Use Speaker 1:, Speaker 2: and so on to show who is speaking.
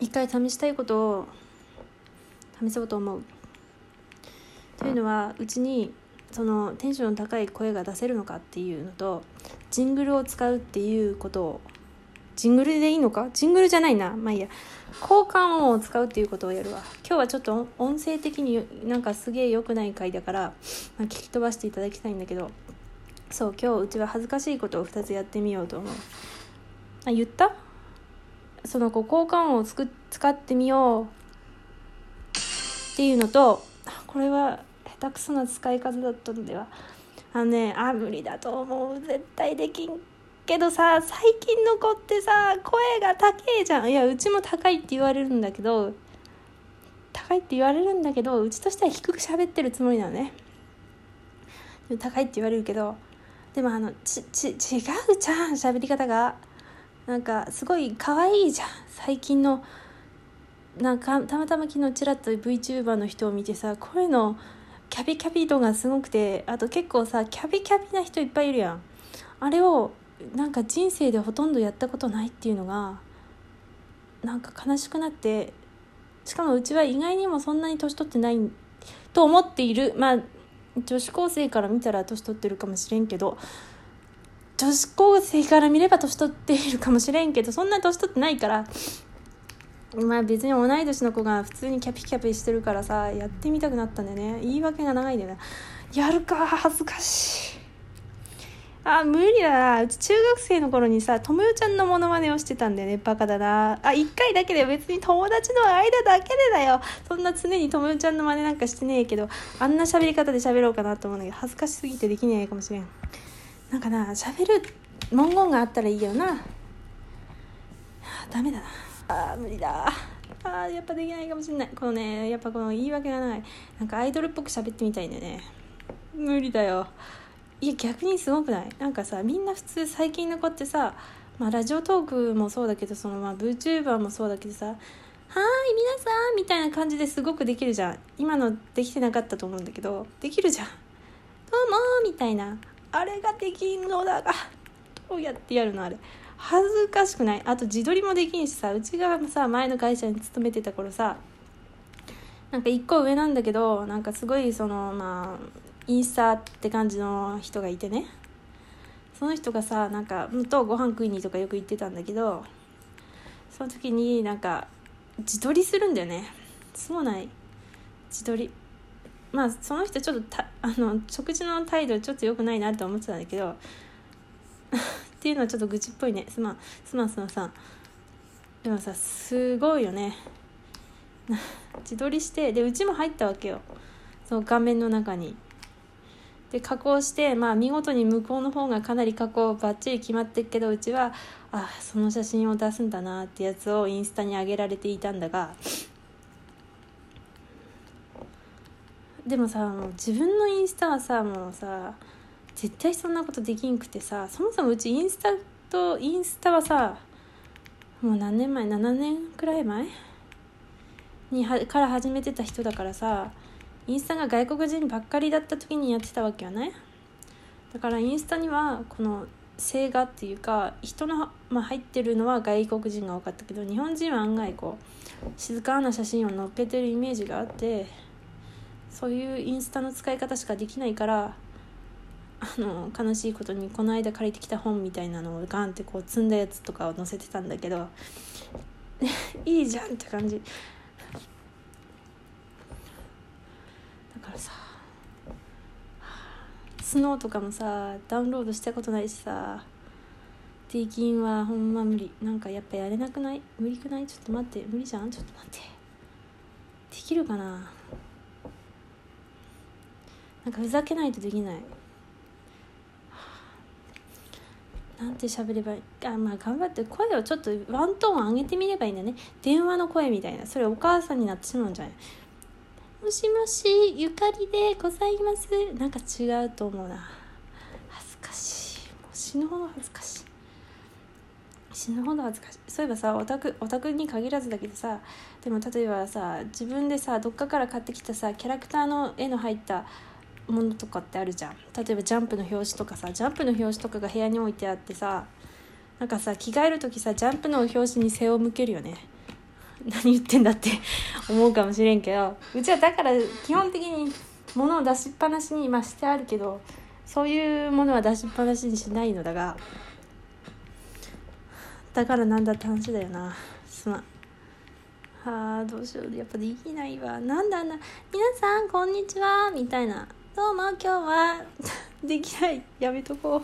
Speaker 1: 一回試したいことを試そうと思う。というのはうちにそのテンションの高い声が出せるのかっていうのとジングルを使うっていうことをジングルでいいのか？ジングルじゃないな。まあいいや。交換音を使うっていうことをやるわ。今日はちょっと音声的になんかすげえ良くない回だから、まあ、聞き飛ばしていただきたいんだけど。そう今日うちは恥ずかしいことを2つやってみようと思う。あ言った？そのこう交換音をつく使ってみようっていうのとこれは下手くそな使い方だったのでは。あのねあ無理だと思う。絶対できんけどさ最近の子ってさ声が高えじゃん。いやうちも高いって言われるんだけど高いって言われるんだけどうちとしては低く喋ってるつもりなのね。高いって言われるけどでもあのちち違うじゃん喋り方が。なんかすごい可愛いじゃん。最近のなんかたまたま昨日ちらっと VTuber の人を見てさ声のキャビキャビ度がすごくてあと結構さキャビキャビな人いっぱいいるやんあれをなんか人生でほとんどやったことないっていうのがなんか悲しくなってしかもうちは意外にもそんなに年取ってないと思っている。まあ女子高生から見たら年取ってるかもしれんけど女子高生から見れば年取っているかもしれんけどそんな年取ってないからまあ別に同い年の子が普通にキャピキャピしてるからさやってみたくなったんだよね。言い訳が長いんだよね。やるか恥ずかしい。あ無理だな。うち中学生の頃にさともよちゃんのモノマネをしてたんだよねバカだな。あ一回だけで別に友達の間だけでだよ。そんな常にともよちゃんの真似なんかしてねえけどあんな喋り方で喋ろうかなと思うんだけど恥ずかしすぎてできねえかもしれん。なんかな喋る文言があったらいいよな。ダメだ。なあー無理だ。あーやっぱできないかもしれない。このねやっぱこの言い訳がない。なんかアイドルっぽく喋ってみたいんだよね。無理だよ。いや逆にすごくない？なんかさみんな普通最近の子ってさまあラジオトークもそうだけどそのまあ VTuber もそうだけどさ「はい皆さん」みたいな感じですごくできるじゃん。今のできてなかったと思うんだけどできるじゃん「どうも」みたいな。あれができんのだが。どうやってやるのあれ。恥ずかしくない。あと自撮りもできんしさ。うちがさ前の会社に勤めてた頃さ。なんか1個上なんだけどなんかすごいそのまあインスタって感じの人がいてね。その人がさなんかとご飯食いにとかよく行ってたんだけどその時になんか自撮りするんだよね。そうない。自撮り。まあその人ちょっと あの食事の態度ちょっと良くないなって思ってたんだけど っていうのはちょっと愚痴っぽいね。すまんすまんすまんさん。でもさすごいよね。自撮りしてでうちも入ったわけよ。その画面の中に。で加工してまあ見事に向こうの方がかなり加工バッチリ決まってるけどうちはあその写真を出すんだなってやつをインスタに上げられていたんだがでもさもう自分のインスタはさもうさ絶対そんなことできんくてさそもそもうちインスタとインスタはさもう何年前7年くらい前？にはから始めてた人だからさインスタが外国人ばっかりだった時にやってたわけよね。だからインスタにはこの性画っていうか人の、まあ、入ってるのは外国人が多かったけど日本人は案外こう静かな写真を載っけてるイメージがあってそういうインスタの使い方しかできないからあの悲しいことにこの間借りてきた本みたいなのをガンってこう積んだやつとかを載せてたんだけど いいじゃんって感じ。だからさスノーとかもさダウンロードしたことないしさできんはほんま無理。なんかやっぱやれなくない？無理くない？ちょっと待って。無理じゃん？ちょっと待って。できるかな？なんかふざけないとできない。なんて喋ればいい？あまあ頑張って声をちょっとワントーン上げてみればいいんだね。電話の声みたいな。それお母さんになってしまうんじゃない？もしもしゆかりでございます。なんか違うと思うな。恥ずかしい。もう死ぬほど恥ずかしい。死ぬほど恥ずかしい。そういえばさオタクオタクに限らずだけどさでも例えばさ自分でさどっかから買ってきたさキャラクターの絵の入ったものとかってあるじゃん。例えばジャンプの表紙とかさジャンプの表紙とかが部屋に置いてあってさなんかさ着替える時さジャンプの表紙に背を向けるよね。何言ってんだって 思うかもしれんけどうちはだから基本的に物を出しっぱなしに今してあるけどそういうものは出しっぱなしにしないのだがだからなんだって話だよな。すまん。はあどうしよう。やっぱできないわ。なんだな皆さんこんにちは。みたいな。どうも今日は できない。やめとこう。